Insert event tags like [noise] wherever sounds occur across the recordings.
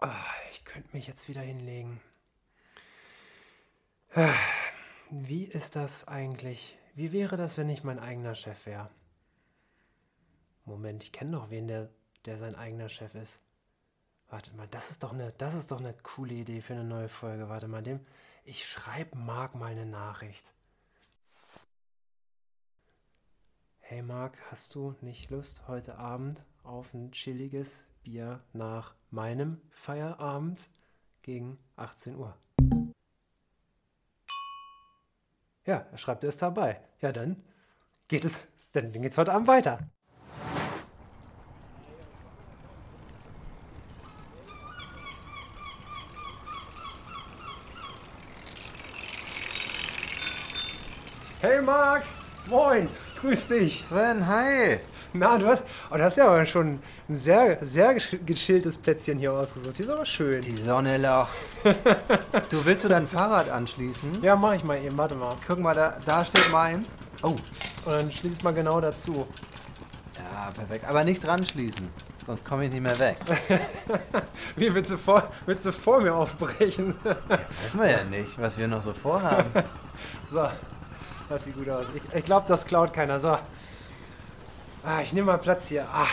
Oh, ich könnte mich jetzt wieder hinlegen. Ah, wie ist das eigentlich? Wie wäre das, wenn ich mein eigener Chef wäre? Moment, ich kenne doch wen, der, der sein eigener Chef ist. Warte mal, das ist doch eine, das ist doch eine coole Idee für eine neue Folge. Warte mal, dem, ich schreibe Marc mal eine Nachricht. Hey Marc, hast du nicht Lust heute Abend auf ein chilliges Bier nach meinem Feierabend gegen 18 Uhr? Ja, er schreibt, ist dabei. Ja, dann geht es, dann geht's heute Abend weiter. Hey Marc, moin, grüß dich. Sven, hi. Na, du hast, oh, du hast ja aber schon ein sehr, sehr gechilltes Plätzchen hier ausgesucht. Hier ist aber schön. Die Sonne lacht. [laughs] du willst du dein Fahrrad anschließen? Ja, mach ich mal eben. Warte mal. Guck mal, da, da steht meins. Oh. Und dann schließ ich mal genau dazu. Ja, perfekt. Aber nicht dran schließen. Sonst komme ich nicht mehr weg. [laughs] Wie willst du vor, willst du vor mir aufbrechen? Weiß man ja nicht, was wir noch so vorhaben. [laughs] so, das sieht gut aus. Ich, ich glaube, das klaut keiner. So. Ah, ich nehme mal Platz hier. Ah.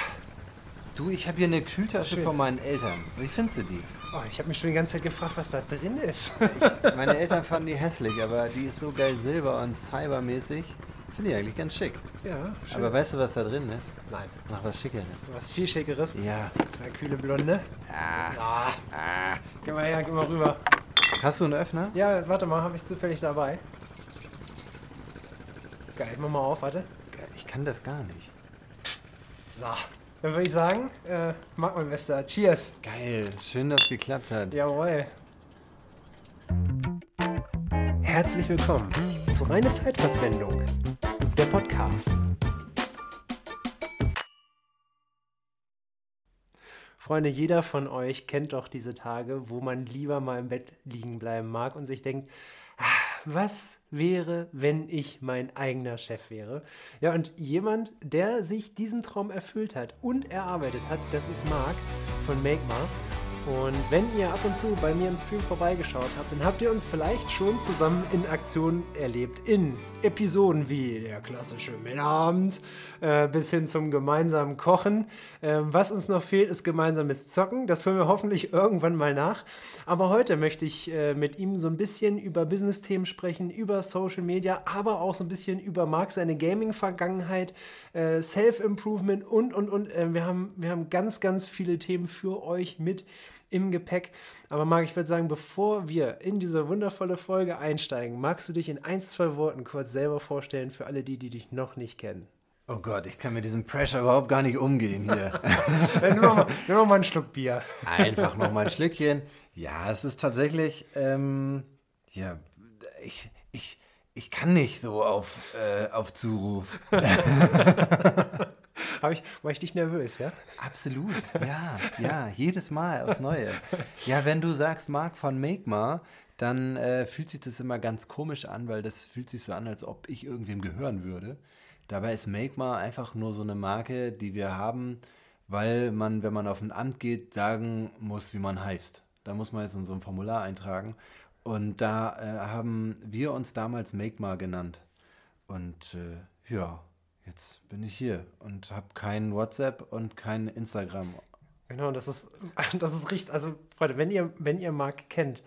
Du, ich habe hier eine Kühltasche Schön. von meinen Eltern. Wie findest du die? Oh, ich habe mich schon die ganze Zeit gefragt, was da drin ist. ich, meine [laughs] Eltern fanden die hässlich, aber die ist so geil silber und cybermäßig. Finde ich eigentlich ganz schick. Ja, schön. Aber weißt du, was da drin ist? Nein. Noch was Schickeres. Was viel Schickeres? Ja. Zwei kühle Blonde. Ah. ah. ah. Geh mal her, geh mal rüber. Hast du einen Öffner? Ja, warte mal, habe ich zufällig dabei. Geil, ich mach mal auf, warte. Ich kann das gar nicht. So, dann würde ich sagen, äh, mag mein Bester. Cheers. Geil, schön, dass es geklappt hat. Jawohl. Herzlich willkommen zu Reine Zeitverschwendung, der Podcast. Freunde, jeder von euch kennt doch diese Tage, wo man lieber mal im Bett liegen bleiben mag und sich denkt, was wäre, wenn ich mein eigener Chef wäre? Ja, und jemand, der sich diesen Traum erfüllt hat und erarbeitet hat, das ist Marc von MakeMar. Und wenn ihr ab und zu bei mir im Stream vorbeigeschaut habt, dann habt ihr uns vielleicht schon zusammen in Aktion erlebt. In Episoden wie der klassische Männerabend äh, bis hin zum gemeinsamen Kochen. Äh, was uns noch fehlt, ist gemeinsames Zocken. Das holen wir hoffentlich irgendwann mal nach. Aber heute möchte ich äh, mit ihm so ein bisschen über Business-Themen sprechen, über Social Media, aber auch so ein bisschen über Marc seine Gaming-Vergangenheit, äh, Self-Improvement und, und, und. Äh, wir, haben, wir haben ganz, ganz viele Themen für euch mit im Gepäck. Aber Marc, ich würde sagen, bevor wir in diese wundervolle Folge einsteigen, magst du dich in ein, zwei Worten kurz selber vorstellen für alle die, die dich noch nicht kennen? Oh Gott, ich kann mit diesem Pressure überhaupt gar nicht umgehen hier. [laughs] nimm, noch mal, nimm noch mal einen Schluck Bier. Einfach noch mal ein Schlückchen. Ja, es ist tatsächlich, ähm, ja, ich, ich, ich kann nicht so auf, äh, auf Zuruf. [laughs] ich, war ich dich nervös, ja? Absolut, ja, ja, jedes Mal aufs Neue. Ja, wenn du sagst Marc von Makema, dann äh, fühlt sich das immer ganz komisch an, weil das fühlt sich so an, als ob ich irgendwem gehören würde. Dabei ist Makema einfach nur so eine Marke, die wir haben, weil man, wenn man auf ein Amt geht, sagen muss, wie man heißt. Da muss man jetzt in so ein Formular eintragen. Und da äh, haben wir uns damals Makema genannt. Und äh, ja, jetzt bin ich hier und habe kein WhatsApp und kein Instagram. Genau, das ist, [laughs] das ist richtig. Also, Freunde, wenn ihr, wenn ihr Marc kennt,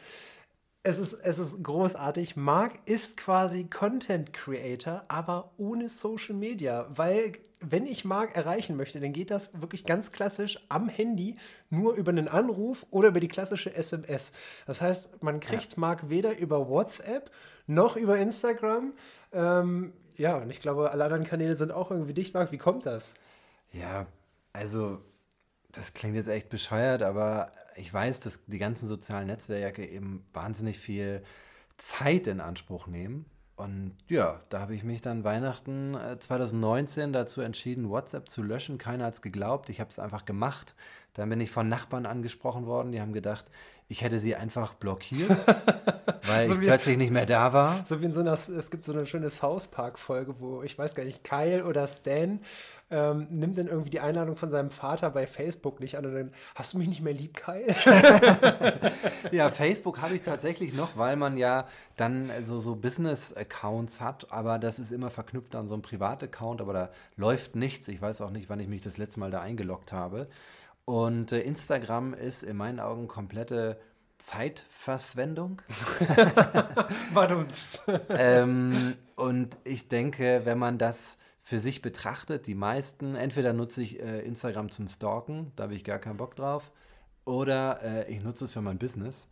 es ist, es ist großartig. Marc ist quasi Content Creator, aber ohne Social Media, weil wenn ich Marc erreichen möchte, dann geht das wirklich ganz klassisch am Handy, nur über einen Anruf oder über die klassische SMS. Das heißt, man kriegt ja. Marc weder über WhatsApp noch über Instagram. Ähm, ja, und ich glaube, alle anderen Kanäle sind auch irgendwie dicht, Marc. Wie kommt das? Ja, also das klingt jetzt echt bescheuert, aber ich weiß, dass die ganzen sozialen Netzwerke eben wahnsinnig viel Zeit in Anspruch nehmen. Und ja, da habe ich mich dann Weihnachten 2019 äh, dazu entschieden, WhatsApp zu löschen. Keiner hat es geglaubt. Ich habe es einfach gemacht. Dann bin ich von Nachbarn angesprochen worden. Die haben gedacht, ich hätte sie einfach blockiert, [laughs] weil so ich wie, plötzlich nicht mehr da war. So wie in so einer, es gibt so eine schöne South Park-Folge, wo ich weiß gar nicht, Kyle oder Stan ähm, nimmt dann irgendwie die Einladung von seinem Vater bei Facebook nicht an und dann, hast du mich nicht mehr lieb, Kai? [laughs] ja, Facebook habe ich tatsächlich noch, weil man ja dann so, so Business-Accounts hat, aber das ist immer verknüpft an so einem Privat-Account, aber da läuft nichts. Ich weiß auch nicht, wann ich mich das letzte Mal da eingeloggt habe. Und äh, Instagram ist in meinen Augen komplette Zeitverschwendung. [laughs] uns. ähm, und ich denke, wenn man das für sich betrachtet, die meisten, entweder nutze ich äh, Instagram zum Stalken, da habe ich gar keinen Bock drauf, oder äh, ich nutze es für mein Business.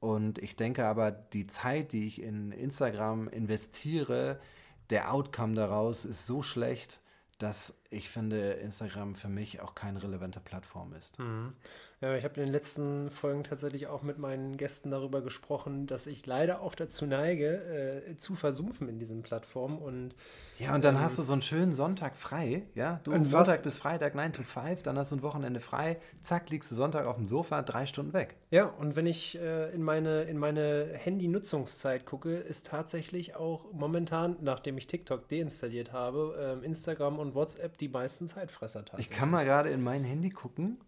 Und ich denke aber, die Zeit, die ich in Instagram investiere, der Outcome daraus ist so schlecht, dass ich finde, Instagram für mich auch keine relevante Plattform ist. Mhm. Ja, ich habe in den letzten Folgen tatsächlich auch mit meinen Gästen darüber gesprochen, dass ich leider auch dazu neige, äh, zu versumpfen in diesen Plattformen. Und, ja, und dann ähm, hast du so einen schönen Sonntag frei, ja? Du und Montag bis Freitag 9 to 5, dann hast du ein Wochenende frei, zack, liegst du Sonntag auf dem Sofa, drei Stunden weg. Ja, und wenn ich äh, in meine, in meine Handy-Nutzungszeit gucke, ist tatsächlich auch momentan, nachdem ich TikTok deinstalliert habe, äh, Instagram und WhatsApp die meisten Zeitfresser tatsächlich. Ich kann mal gerade in mein Handy gucken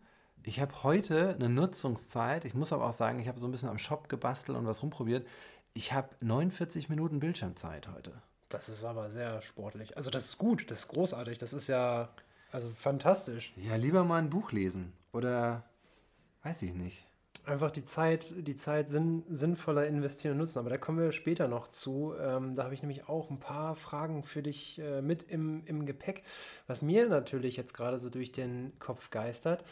ich habe heute eine Nutzungszeit, ich muss aber auch sagen, ich habe so ein bisschen am Shop gebastelt und was rumprobiert. Ich habe 49 Minuten Bildschirmzeit heute. Das ist aber sehr sportlich. Also das ist gut, das ist großartig, das ist ja also fantastisch. Ja, lieber mal ein Buch lesen oder weiß ich nicht. Einfach die Zeit, die Zeit sinn, sinnvoller investieren und nutzen. Aber da kommen wir später noch zu. Ähm, da habe ich nämlich auch ein paar Fragen für dich äh, mit im, im Gepäck. Was mir natürlich jetzt gerade so durch den Kopf geistert,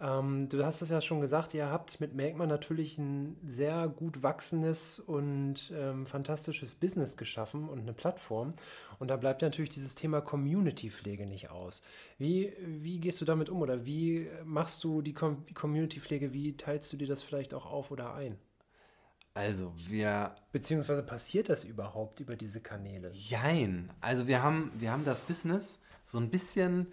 ähm, du hast es ja schon gesagt, ihr habt mit Merkman natürlich ein sehr gut wachsendes und ähm, fantastisches Business geschaffen und eine Plattform. Und da bleibt natürlich dieses Thema Community-Pflege nicht aus. Wie, wie gehst du damit um oder wie machst du die Com Community-Pflege? Wie teilst du dir das vielleicht auch auf oder ein? Also wir. Beziehungsweise passiert das überhaupt über diese Kanäle? Jein. Also wir haben, wir haben das Business so ein bisschen.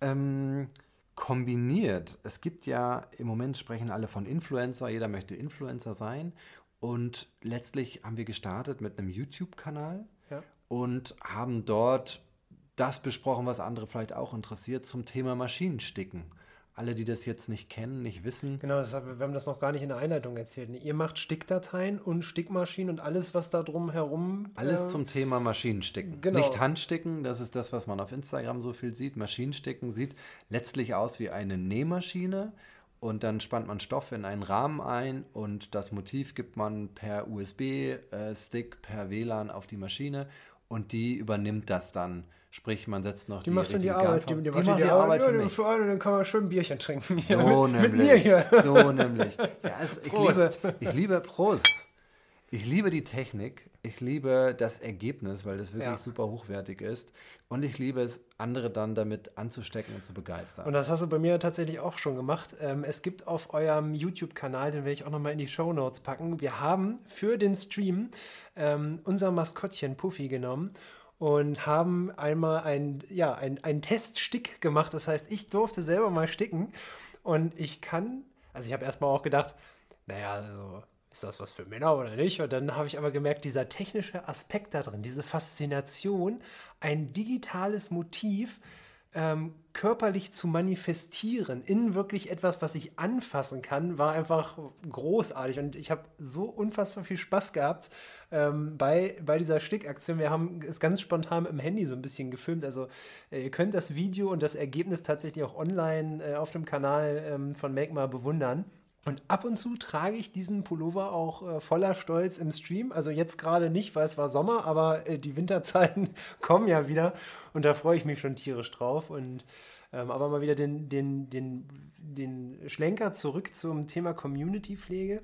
Ähm, kombiniert. Es gibt ja, im Moment sprechen alle von Influencer, jeder möchte Influencer sein. Und letztlich haben wir gestartet mit einem YouTube-Kanal ja. und haben dort das besprochen, was andere vielleicht auch interessiert, zum Thema Maschinensticken alle, die das jetzt nicht kennen, nicht wissen. Genau, das, wir haben das noch gar nicht in der Einleitung erzählt. Ihr macht Stickdateien und Stickmaschinen und alles, was da drum herum. Alles äh, zum Thema Maschinensticken. Genau. Nicht Handsticken, das ist das, was man auf Instagram so viel sieht. Maschinensticken sieht letztlich aus wie eine Nähmaschine. Und dann spannt man Stoff in einen Rahmen ein und das Motiv gibt man per USB-Stick, äh, per WLAN auf die Maschine und die übernimmt das dann Sprich, man setzt noch die, die macht dann die Arbeit, die, die, die, macht die, die Arbeit, für mich. Für einen, dann kann man schön ein Bierchen trinken. So [laughs] nämlich. So nämlich. Ja, es, ich, liebe, ich liebe Prost. Ich liebe die Technik. Ich liebe das Ergebnis, weil das wirklich ja. super hochwertig ist. Und ich liebe es, andere dann damit anzustecken und zu begeistern. Und das hast du bei mir tatsächlich auch schon gemacht. Ähm, es gibt auf eurem YouTube-Kanal, den werde ich auch nochmal in die Show Notes packen. Wir haben für den Stream ähm, unser Maskottchen Puffy genommen und haben einmal ein, ja, ein, ein Teststick gemacht. Das heißt, ich durfte selber mal sticken und ich kann, also ich habe erstmal auch gedacht, naja, also ist das was für Männer oder nicht? Und dann habe ich aber gemerkt, dieser technische Aspekt da drin, diese Faszination, ein digitales Motiv ähm, körperlich zu manifestieren in wirklich etwas, was ich anfassen kann, war einfach großartig. Und ich habe so unfassbar viel Spaß gehabt ähm, bei, bei dieser Stickaktion. Wir haben es ganz spontan im Handy so ein bisschen gefilmt. Also äh, ihr könnt das Video und das Ergebnis tatsächlich auch online äh, auf dem Kanal ähm, von Make bewundern. Und ab und zu trage ich diesen Pullover auch äh, voller Stolz im Stream. Also jetzt gerade nicht, weil es war Sommer, aber äh, die Winterzeiten [laughs] kommen ja wieder und da freue ich mich schon tierisch drauf. Und ähm, aber mal wieder den, den, den, den Schlenker zurück zum Thema Community-Pflege.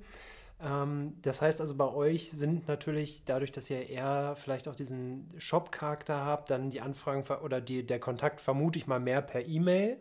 Ähm, das heißt also, bei euch sind natürlich dadurch, dass ihr eher vielleicht auch diesen Shop-Charakter habt, dann die Anfragen oder die, der Kontakt vermute ich mal mehr per E-Mail.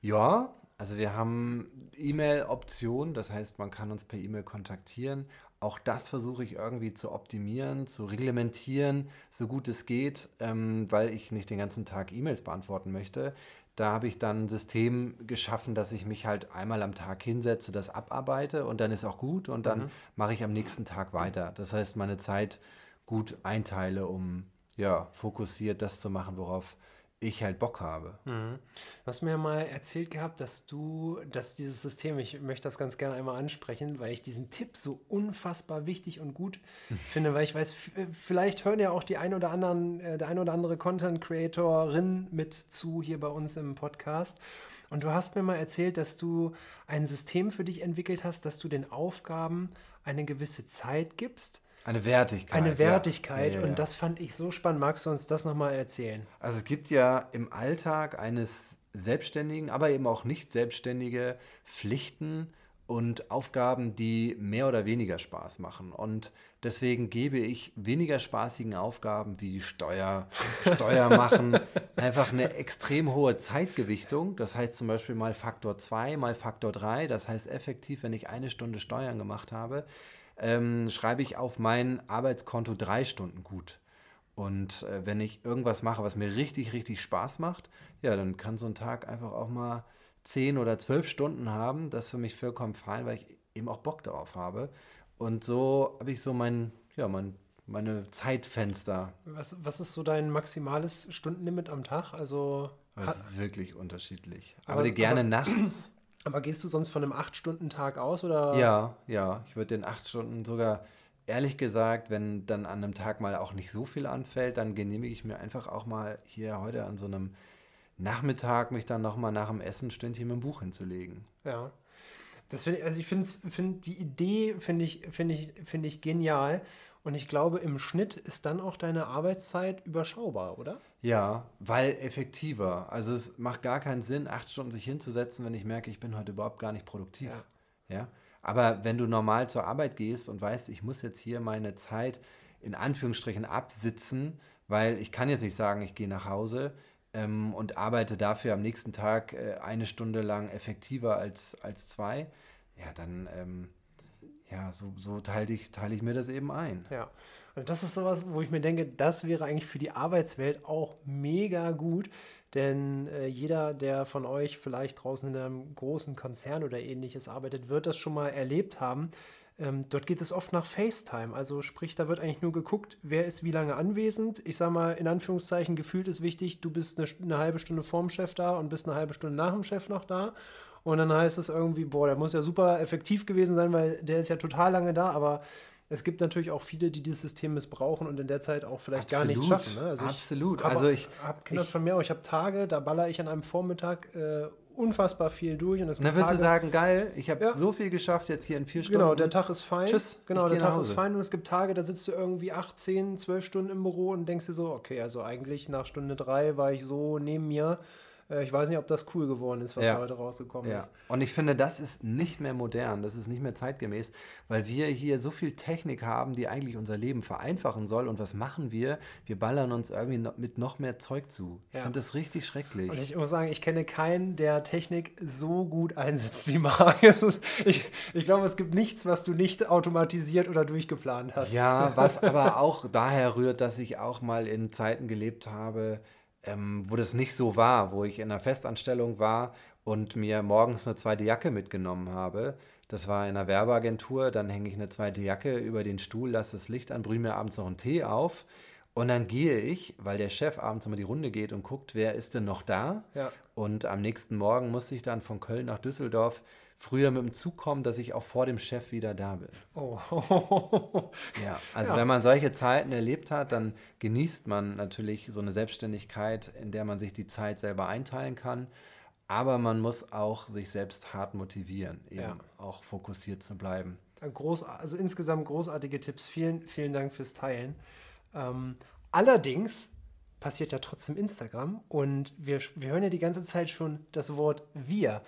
Ja, also wir haben E-Mail-Optionen, das heißt, man kann uns per E-Mail kontaktieren. Auch das versuche ich irgendwie zu optimieren, zu reglementieren, so gut es geht, ähm, weil ich nicht den ganzen Tag E-Mails beantworten möchte. Da habe ich dann ein System geschaffen, dass ich mich halt einmal am Tag hinsetze, das abarbeite und dann ist auch gut und dann mhm. mache ich am nächsten Tag weiter. Das heißt, meine Zeit gut einteile, um ja fokussiert das zu machen, worauf ich halt Bock habe. Mhm. Du hast mir ja mal erzählt gehabt, dass du, dass dieses System, ich möchte das ganz gerne einmal ansprechen, weil ich diesen Tipp so unfassbar wichtig und gut [laughs] finde, weil ich weiß, vielleicht hören ja auch die ein oder anderen, äh, der ein oder andere Content Creatorin mit zu hier bei uns im Podcast. Und du hast mir mal erzählt, dass du ein System für dich entwickelt hast, dass du den Aufgaben eine gewisse Zeit gibst eine Wertigkeit. Eine Wertigkeit. Ja. Und das fand ich so spannend. Magst du uns das nochmal erzählen? Also es gibt ja im Alltag eines Selbstständigen, aber eben auch nicht Selbstständige Pflichten und Aufgaben, die mehr oder weniger Spaß machen. Und deswegen gebe ich weniger spaßigen Aufgaben wie Steuer, Steuer [laughs] machen, einfach eine extrem hohe Zeitgewichtung. Das heißt zum Beispiel mal Faktor 2, mal Faktor 3. Das heißt effektiv, wenn ich eine Stunde Steuern gemacht habe, ähm, schreibe ich auf mein Arbeitskonto drei Stunden gut. Und äh, wenn ich irgendwas mache, was mir richtig, richtig Spaß macht, ja, dann kann so ein Tag einfach auch mal zehn oder zwölf Stunden haben. Das ist für mich vollkommen fein, weil ich eben auch Bock darauf habe. Und so habe ich so mein, ja, mein, meine Zeitfenster. Was, was ist so dein maximales Stundenlimit am Tag? Also das ist wirklich unterschiedlich. Aber, aber gerne aber, nachts. Aber gehst du sonst von einem 8-Stunden-Tag aus oder? Ja, ja. Ich würde den 8 Stunden sogar, ehrlich gesagt, wenn dann an einem Tag mal auch nicht so viel anfällt, dann genehmige ich mir einfach auch mal hier heute an so einem Nachmittag mich dann nochmal nach dem Essen Stündchen mit dem Buch hinzulegen. Ja. Das find, also ich finde find die Idee finde ich, find ich, find ich genial. Und ich glaube, im Schnitt ist dann auch deine Arbeitszeit überschaubar, oder? Ja, weil effektiver. Also es macht gar keinen Sinn, acht Stunden sich hinzusetzen, wenn ich merke, ich bin heute überhaupt gar nicht produktiv. Ja. ja? Aber wenn du normal zur Arbeit gehst und weißt, ich muss jetzt hier meine Zeit in Anführungsstrichen absitzen, weil ich kann jetzt nicht sagen, ich gehe nach Hause ähm, und arbeite dafür am nächsten Tag äh, eine Stunde lang effektiver als, als zwei, ja, dann ähm, ja, so, so teile ich, teile ich mir das eben ein. Ja. Und das ist sowas, wo ich mir denke, das wäre eigentlich für die Arbeitswelt auch mega gut. Denn äh, jeder, der von euch vielleicht draußen in einem großen Konzern oder ähnliches arbeitet, wird das schon mal erlebt haben. Ähm, dort geht es oft nach FaceTime. Also sprich, da wird eigentlich nur geguckt, wer ist wie lange anwesend. Ich sage mal, in Anführungszeichen, gefühlt ist wichtig, du bist eine, eine halbe Stunde vorm Chef da und bist eine halbe Stunde nach dem Chef noch da. Und dann heißt es irgendwie, boah, der muss ja super effektiv gewesen sein, weil der ist ja total lange da, aber es gibt natürlich auch viele, die dieses System missbrauchen und in der Zeit auch vielleicht Absolut. gar nichts schaffen. Ne? Also Absolut. Ich also ich habe ich, von mir, ich habe Tage, da baller ich an einem Vormittag äh, unfassbar viel durch. Und es dann würdest du sagen, geil, ich habe ja. so viel geschafft jetzt hier in vier Stunden. Genau, der Tag ist fein. Tschüss. Genau, der Tag ist fein und es gibt Tage, da sitzt du irgendwie acht, zehn, zwölf Stunden im Büro und denkst dir so, okay, also eigentlich nach Stunde drei war ich so neben mir ich weiß nicht, ob das cool geworden ist, was ja. da heute rausgekommen ja. ist. Und ich finde, das ist nicht mehr modern, das ist nicht mehr zeitgemäß, weil wir hier so viel Technik haben, die eigentlich unser Leben vereinfachen soll. Und was machen wir? Wir ballern uns irgendwie mit noch mehr Zeug zu. Ich finde das richtig schrecklich. Und ich muss sagen, ich kenne keinen, der Technik so gut einsetzt wie Marc. [laughs] ich, ich glaube, es gibt nichts, was du nicht automatisiert oder durchgeplant hast. Ja, was [laughs] aber auch daher rührt, dass ich auch mal in Zeiten gelebt habe, ähm, wo das nicht so war, wo ich in einer Festanstellung war und mir morgens eine zweite Jacke mitgenommen habe. Das war in einer Werbeagentur, dann hänge ich eine zweite Jacke über den Stuhl, lasse das Licht an, brühe mir abends noch einen Tee auf und dann gehe ich, weil der Chef abends immer die Runde geht und guckt, wer ist denn noch da. Ja. Und am nächsten Morgen musste ich dann von Köln nach Düsseldorf früher mit dem Zug kommen, dass ich auch vor dem Chef wieder da bin. Oh. ja, [laughs] also ja. wenn man solche Zeiten erlebt hat, dann genießt man natürlich so eine Selbstständigkeit, in der man sich die Zeit selber einteilen kann. Aber man muss auch sich selbst hart motivieren, eben ja. auch fokussiert zu bleiben. Groß, also insgesamt großartige Tipps. Vielen, vielen Dank fürs Teilen. Ähm, allerdings passiert ja trotzdem Instagram und wir, wir hören ja die ganze Zeit schon das Wort wir.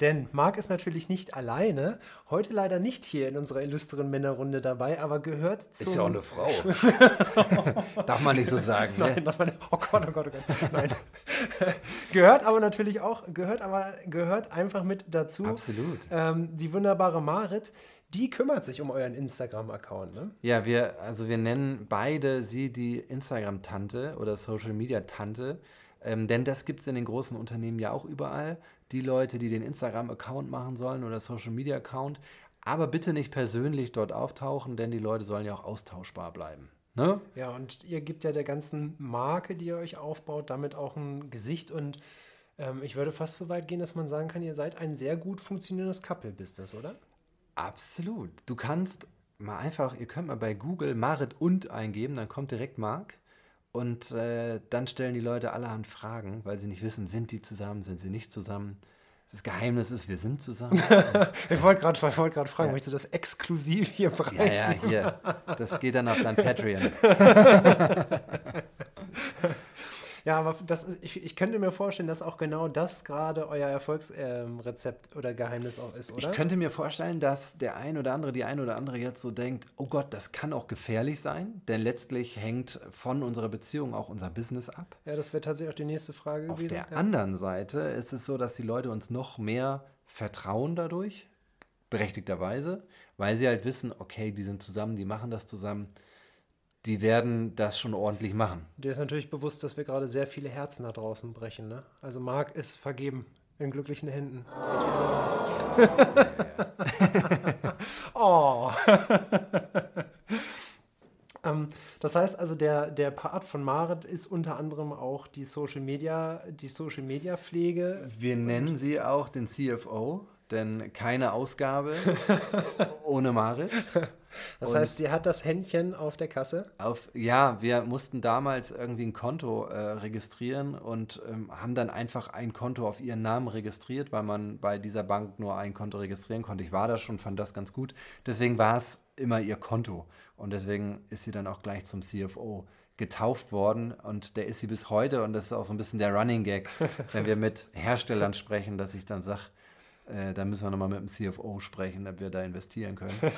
Denn Marc ist natürlich nicht alleine, heute leider nicht hier in unserer illustren Männerrunde dabei, aber gehört zu. Ist ja auch eine Frau. [laughs] darf man nicht so sagen. Nein, ne? darf man nicht. Oh Gott, oh Gott, oh Gott. Nein. [laughs] gehört aber natürlich auch, gehört aber, gehört einfach mit dazu. Absolut. Ähm, die wunderbare Marit, die kümmert sich um euren Instagram-Account, ne? Ja, wir, also wir nennen beide sie die Instagram-Tante oder Social-Media-Tante. Ähm, denn das gibt es in den großen Unternehmen ja auch überall. Die Leute, die den Instagram-Account machen sollen oder Social-Media-Account. Aber bitte nicht persönlich dort auftauchen, denn die Leute sollen ja auch austauschbar bleiben. Ne? Ja, und ihr gebt ja der ganzen Marke, die ihr euch aufbaut, damit auch ein Gesicht und ähm, ich würde fast so weit gehen, dass man sagen kann, ihr seid ein sehr gut funktionierendes Couple-Business, oder? Absolut. Du kannst mal einfach, ihr könnt mal bei Google Marit und eingeben, dann kommt direkt Mark. Und äh, dann stellen die Leute allerhand Fragen, weil sie nicht wissen, sind die zusammen, sind sie nicht zusammen. Das Geheimnis ist, wir sind zusammen. [laughs] ich wollte gerade wollt fragen, ja. möchtest du das exklusiv hier preisgeben? Ja, ja, hier. Das geht dann auf dein [laughs] Patreon. [laughs] Ja, aber das ist, ich, ich könnte mir vorstellen, dass auch genau das gerade euer Erfolgsrezept ähm, oder Geheimnis auch ist, oder? Ich könnte mir vorstellen, dass der ein oder andere, die ein oder andere jetzt so denkt, oh Gott, das kann auch gefährlich sein, denn letztlich hängt von unserer Beziehung auch unser Business ab. Ja, das wäre tatsächlich auch die nächste Frage Auf gewesen. Auf der ja. anderen Seite ist es so, dass die Leute uns noch mehr vertrauen dadurch, berechtigterweise, weil sie halt wissen, okay, die sind zusammen, die machen das zusammen die werden das schon ordentlich machen. Dir ist natürlich bewusst, dass wir gerade sehr viele Herzen da draußen brechen. Ne? Also Marc ist vergeben in glücklichen Händen. [laughs] oh. [laughs] ähm, das heißt also, der, der Part von Marit ist unter anderem auch die Social Media, die Social Media Pflege. Wir nennen sie auch den CFO, denn keine Ausgabe [laughs] ohne Marit. Das und heißt, sie hat das Händchen auf der Kasse? Auf, ja, wir mussten damals irgendwie ein Konto äh, registrieren und ähm, haben dann einfach ein Konto auf ihren Namen registriert, weil man bei dieser Bank nur ein Konto registrieren konnte. Ich war da schon, fand das ganz gut. Deswegen war es immer ihr Konto. Und deswegen ist sie dann auch gleich zum CFO getauft worden und der ist sie bis heute und das ist auch so ein bisschen der Running Gag, [laughs] wenn wir mit Herstellern sprechen, dass ich dann sage, äh, da müssen wir nochmal mit dem CFO sprechen, ob wir da investieren können. [laughs]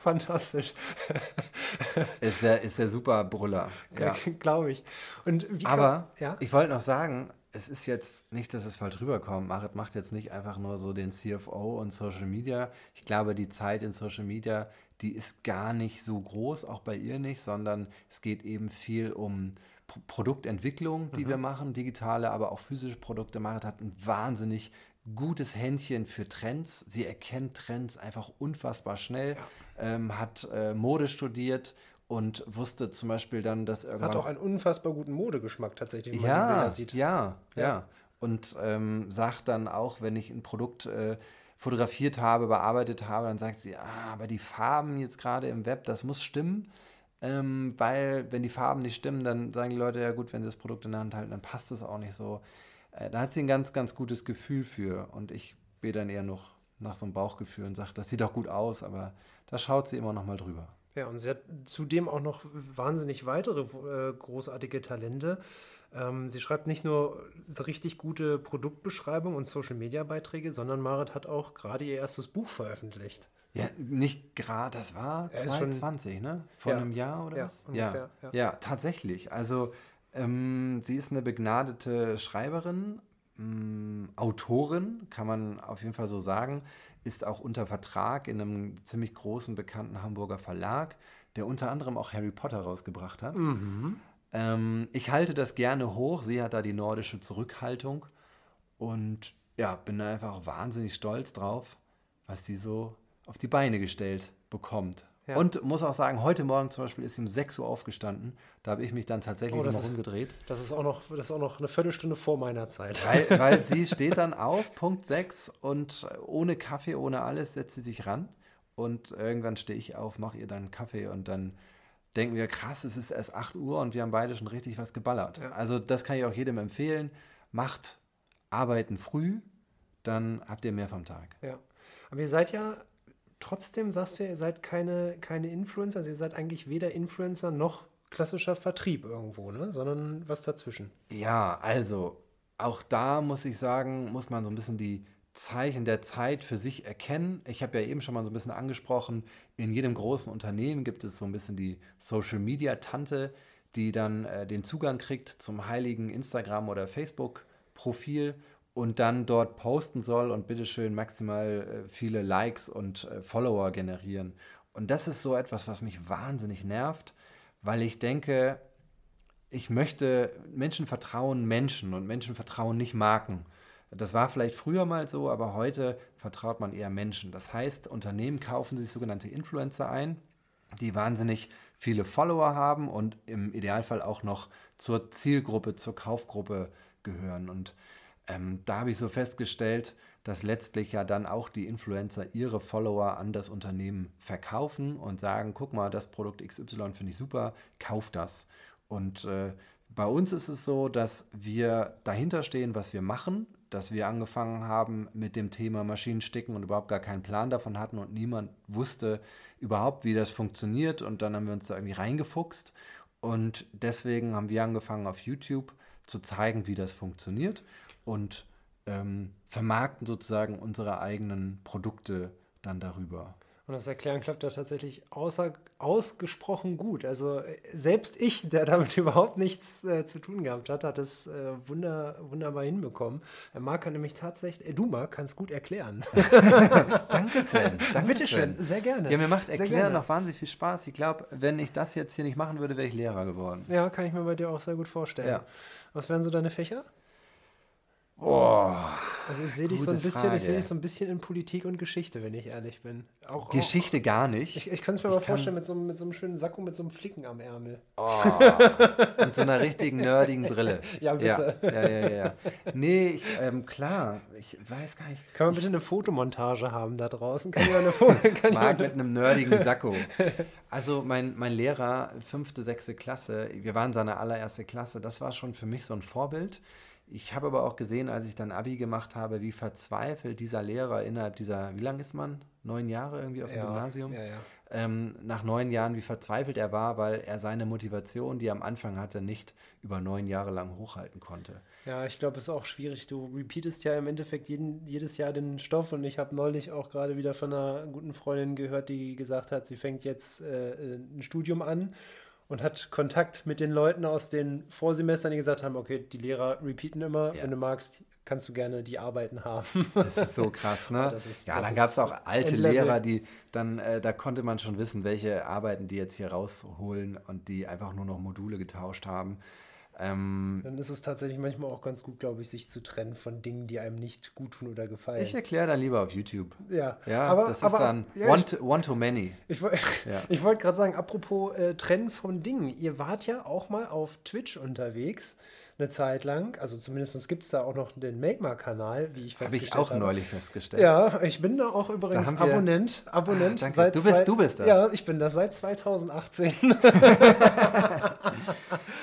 Fantastisch. [laughs] ist, der, ist der super Brüller. Ja. [laughs] Glaube ich. Und Aber ja? ich wollte noch sagen, es ist jetzt nicht, dass es falsch rüberkommt. Marit macht jetzt nicht einfach nur so den CFO und Social Media. Ich glaube, die Zeit in Social Media, die ist gar nicht so groß, auch bei ihr nicht, sondern es geht eben viel um Produktentwicklung, die mhm. wir machen, digitale, aber auch physische Produkte. Marit hat ein wahnsinnig gutes Händchen für Trends. Sie erkennt Trends einfach unfassbar schnell, ja. ähm, hat äh, Mode studiert und wusste zum Beispiel dann, dass irgendwann... Hat auch einen unfassbar guten Modegeschmack tatsächlich, wenn ja, man die Bilder sieht. Ja, ja, ja. Und ähm, sagt dann auch, wenn ich ein Produkt äh, fotografiert habe, bearbeitet habe, dann sagt sie, ah, aber die Farben jetzt gerade im Web, das muss stimmen. Ähm, weil, wenn die Farben nicht stimmen, dann sagen die Leute, ja gut, wenn sie das Produkt in der Hand halten, dann passt es auch nicht so. Äh, da hat sie ein ganz, ganz gutes Gefühl für. Und ich bin dann eher noch nach so einem Bauchgefühl und sage, das sieht doch gut aus, aber da schaut sie immer noch mal drüber. Ja, und sie hat zudem auch noch wahnsinnig weitere äh, großartige Talente. Ähm, sie schreibt nicht nur so richtig gute Produktbeschreibungen und Social-Media-Beiträge, sondern Marit hat auch gerade ihr erstes Buch veröffentlicht. Ja, nicht gerade, das war 2020, ne? Vor ja. einem Jahr oder ja, was? Ungefähr, ja, ja. tatsächlich. Also ähm, sie ist eine begnadete Schreiberin, ähm, Autorin, kann man auf jeden Fall so sagen, ist auch unter Vertrag in einem ziemlich großen, bekannten Hamburger Verlag, der unter anderem auch Harry Potter rausgebracht hat. Mhm. Ähm, ich halte das gerne hoch. Sie hat da die nordische Zurückhaltung und ja, bin da einfach wahnsinnig stolz drauf, was sie so auf die Beine gestellt bekommt. Ja. Und muss auch sagen, heute Morgen zum Beispiel ist sie um 6 Uhr aufgestanden. Da habe ich mich dann tatsächlich oh, mal rumgedreht. Das ist, auch noch, das ist auch noch eine Viertelstunde vor meiner Zeit. Weil, weil sie [laughs] steht dann auf, Punkt 6, und ohne Kaffee, ohne alles setzt sie sich ran. Und irgendwann stehe ich auf, mache ihr dann einen Kaffee und dann denken wir, krass, es ist erst 8 Uhr und wir haben beide schon richtig was geballert. Ja. Also das kann ich auch jedem empfehlen. Macht Arbeiten früh, dann habt ihr mehr vom Tag. Ja. Aber ihr seid ja trotzdem sagst du ihr seid keine, keine Influencer, also ihr seid eigentlich weder Influencer noch klassischer Vertrieb irgendwo, ne? sondern was dazwischen. Ja, also auch da muss ich sagen, muss man so ein bisschen die Zeichen der Zeit für sich erkennen. Ich habe ja eben schon mal so ein bisschen angesprochen, in jedem großen Unternehmen gibt es so ein bisschen die Social-Media-Tante, die dann äh, den Zugang kriegt zum heiligen Instagram- oder Facebook-Profil und dann dort posten soll und bitteschön maximal äh, viele Likes und äh, Follower generieren. Und das ist so etwas, was mich wahnsinnig nervt, weil ich denke, ich möchte, Menschen vertrauen Menschen und Menschen vertrauen nicht Marken. Das war vielleicht früher mal so, aber heute vertraut man eher Menschen. Das heißt, Unternehmen kaufen sich sogenannte Influencer ein, die wahnsinnig viele Follower haben und im Idealfall auch noch zur Zielgruppe, zur Kaufgruppe gehören. Und ähm, da habe ich so festgestellt, dass letztlich ja dann auch die Influencer ihre Follower an das Unternehmen verkaufen und sagen, guck mal, das Produkt XY finde ich super, kauf das. Und äh, bei uns ist es so, dass wir dahinter stehen, was wir machen, dass wir angefangen haben mit dem Thema Maschinensticken und überhaupt gar keinen Plan davon hatten und niemand wusste überhaupt, wie das funktioniert. Und dann haben wir uns da irgendwie reingefuchst. Und deswegen haben wir angefangen auf YouTube zu zeigen, wie das funktioniert und ähm, vermarkten sozusagen unsere eigenen Produkte dann darüber. Und das Erklären klappt da tatsächlich außer, ausgesprochen gut. Also selbst ich, der damit [laughs] überhaupt nichts äh, zu tun gehabt hat, hat es äh, wunder, wunderbar hinbekommen. Äh, Marc kann nämlich tatsächlich, äh, du Marc, kannst gut erklären. [laughs] danke Sven. [laughs] Danke Bitte schön, sehr gerne. Ja, mir macht Erklären noch wahnsinnig viel Spaß. Ich glaube, wenn ich das jetzt hier nicht machen würde, wäre ich Lehrer geworden. Ja, kann ich mir bei dir auch sehr gut vorstellen. Ja. Was wären so deine Fächer? Oh, also ich sehe dich so ein bisschen, ich sehe dich so ein bisschen in Politik und Geschichte, wenn ich ehrlich bin. Auch, Geschichte auch, gar nicht. Ich, ich kann es mir ich mal vorstellen mit so, mit so einem schönen Sakko mit so einem Flicken am Ärmel. Oh, und so einer richtigen [laughs] nerdigen Brille. Ja, bitte. Ja, ja, ja, ja. Nee, ich, ähm, klar, ich weiß gar nicht. Kann man bitte eine Fotomontage haben da draußen? Kann ich eine Foto, [laughs] kann Marc mit einem nerdigen Sakko. [laughs] Also mein, mein Lehrer, fünfte, sechste Klasse, wir waren seine allererste Klasse, das war schon für mich so ein Vorbild. Ich habe aber auch gesehen, als ich dann Abi gemacht habe, wie verzweifelt dieser Lehrer innerhalb dieser, wie lange ist man? Neun Jahre irgendwie auf dem ja, Gymnasium? Ja, ja. Ähm, nach neun Jahren, wie verzweifelt er war, weil er seine Motivation, die er am Anfang hatte, nicht über neun Jahre lang hochhalten konnte. Ja, ich glaube, es ist auch schwierig. Du repeatest ja im Endeffekt jeden, jedes Jahr den Stoff und ich habe neulich auch gerade wieder von einer guten Freundin gehört, die gesagt hat, sie fängt jetzt äh, ein Studium an und hat Kontakt mit den Leuten aus den Vorsemestern, die gesagt haben, okay, die Lehrer repeaten immer, ja. wenn du magst, kannst du gerne die Arbeiten haben. Das ist so krass, ne? [laughs] Ist, ja, dann gab es auch alte Lehrer, die dann, äh, da konnte man schon wissen, welche Arbeiten die jetzt hier rausholen und die einfach nur noch Module getauscht haben. Ähm, dann ist es tatsächlich manchmal auch ganz gut, glaube ich, sich zu trennen von Dingen, die einem nicht gut tun oder gefallen. Ich erkläre dann lieber auf YouTube. Ja, ja aber, das ist aber, dann ja, one, to, one, to, many. Ich, ja. [laughs] ich wollte gerade sagen, apropos äh, Trennen von Dingen. Ihr wart ja auch mal auf Twitch unterwegs eine Zeit lang. Also zumindest gibt es da auch noch den Make-Ma-Kanal, wie ich festgestellt habe. Habe ich auch habe. neulich festgestellt. Ja, ich bin da auch übrigens da Abonnent. Abonnent ah, seit du, bist, zwei, du bist das. Ja, ich bin das seit 2018. [laughs] [laughs]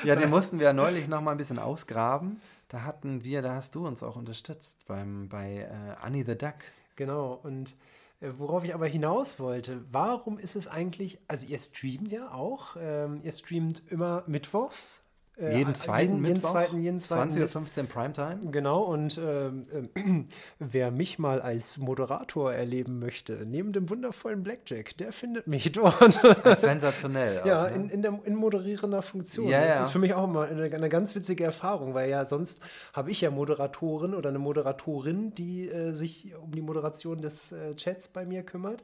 ja, den mussten wir ja neulich noch mal ein bisschen ausgraben. Da hatten wir, da hast du uns auch unterstützt beim, bei äh, Annie the Duck. Genau, und äh, Worauf ich aber hinaus wollte, warum ist es eigentlich, also ihr streamt ja auch, ähm, ihr streamt immer mittwochs äh, jeden zweiten jeden, jeden zweiten, jeden zweiten 20.15 Uhr Primetime. Genau, und äh, äh, wer mich mal als Moderator erleben möchte, neben dem wundervollen Blackjack, der findet mich dort. [laughs] Sensationell. Auch, ja, ne? in, in, der, in moderierender Funktion. Ja, das ja. ist für mich auch immer eine, eine ganz witzige Erfahrung, weil ja sonst habe ich ja Moderatorin oder eine Moderatorin, die äh, sich um die Moderation des äh, Chats bei mir kümmert.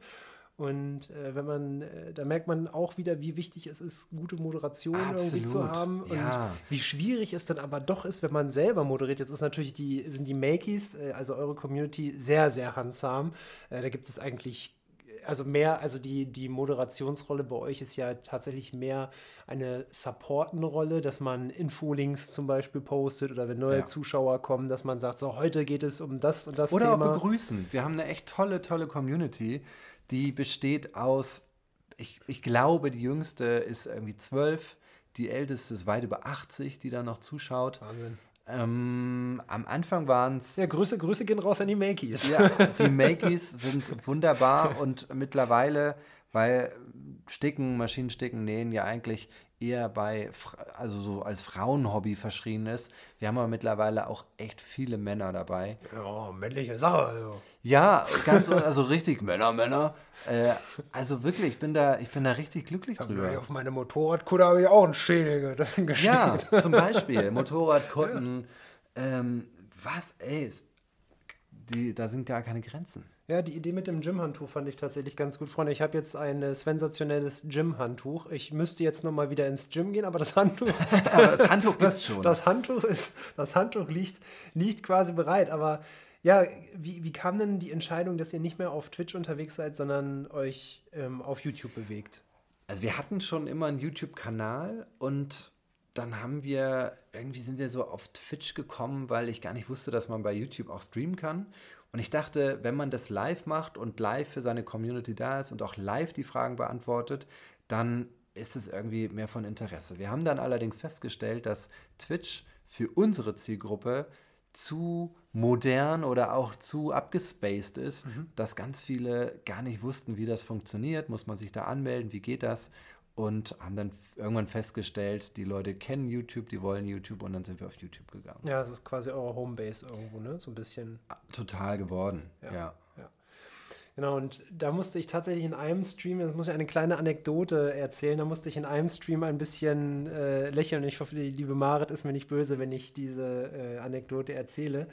Und äh, wenn man, äh, da merkt man auch wieder, wie wichtig es ist, gute Moderation Absolut. irgendwie zu haben und ja. wie schwierig es dann aber doch ist, wenn man selber moderiert. Jetzt ist natürlich die, sind die Makies, äh, also eure Community, sehr, sehr handsam. Äh, da gibt es eigentlich also mehr, also die, die Moderationsrolle bei euch ist ja tatsächlich mehr eine supportende Rolle, dass man Infolinks zum Beispiel postet oder wenn neue ja. Zuschauer kommen, dass man sagt, so heute geht es um das und das oder Thema. Oder auch begrüßen. Wir haben eine echt tolle, tolle Community die besteht aus, ich, ich glaube, die jüngste ist irgendwie zwölf, die älteste ist weit über 80, die da noch zuschaut. Wahnsinn. Ähm, am Anfang waren es. Ja, Grüße, Grüße gehen raus an die Makies. Ja, die Makies sind wunderbar und mittlerweile, weil Sticken, Maschinensticken, Nähen ja eigentlich eher bei, also so als Frauenhobby verschrien ist. Wir haben aber mittlerweile auch echt viele Männer dabei. Ja, männliche Sache. Also. Ja, ganz, also richtig Männer, Männer. Äh, also wirklich, ich bin da, ich bin da richtig glücklich hab drüber. Auf meine Motorradkutte habe ich auch einen Schädel [laughs] geschickt. Ja, zum Beispiel Motorradkutten. Ja. Ähm, was, ey, die, da sind gar keine Grenzen. Ja, die Idee mit dem Gym-Handtuch fand ich tatsächlich ganz gut, Freunde. Ich habe jetzt ein äh, sensationelles Gym-Handtuch. Ich müsste jetzt noch mal wieder ins Gym gehen, aber das Handtuch. [laughs] aber das Handtuch gibt's schon. Das Handtuch ist, das Handtuch liegt, liegt quasi bereit. Aber ja, wie, wie kam denn die Entscheidung, dass ihr nicht mehr auf Twitch unterwegs seid, sondern euch ähm, auf YouTube bewegt? Also wir hatten schon immer einen YouTube-Kanal und dann haben wir, irgendwie sind wir so auf Twitch gekommen, weil ich gar nicht wusste, dass man bei YouTube auch streamen kann. Und ich dachte, wenn man das live macht und live für seine Community da ist und auch live die Fragen beantwortet, dann ist es irgendwie mehr von Interesse. Wir haben dann allerdings festgestellt, dass Twitch für unsere Zielgruppe zu modern oder auch zu abgespaced ist, mhm. dass ganz viele gar nicht wussten, wie das funktioniert. Muss man sich da anmelden? Wie geht das? Und haben dann irgendwann festgestellt, die Leute kennen YouTube, die wollen YouTube und dann sind wir auf YouTube gegangen. Ja, es ist quasi eure Homebase irgendwo, ne? So ein bisschen. Total geworden, ja. ja. Genau, und da musste ich tatsächlich in einem Stream, das muss ich eine kleine Anekdote erzählen, da musste ich in einem Stream ein bisschen äh, lächeln. Ich hoffe, die liebe Marit ist mir nicht böse, wenn ich diese äh, Anekdote erzähle.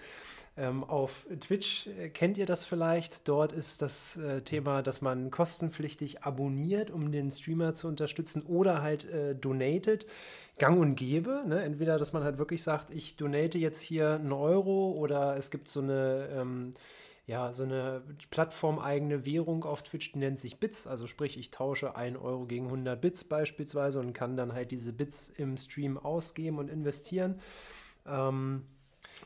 Ähm, auf Twitch äh, kennt ihr das vielleicht. Dort ist das äh, Thema, dass man kostenpflichtig abonniert, um den Streamer zu unterstützen oder halt äh, donated. Gang und gäbe. Ne? Entweder, dass man halt wirklich sagt, ich donate jetzt hier einen Euro oder es gibt so eine ähm, ja, so eine plattformeigene Währung auf Twitch, die nennt sich Bits. Also sprich, ich tausche 1 Euro gegen 100 Bits beispielsweise und kann dann halt diese Bits im Stream ausgeben und investieren. Ähm,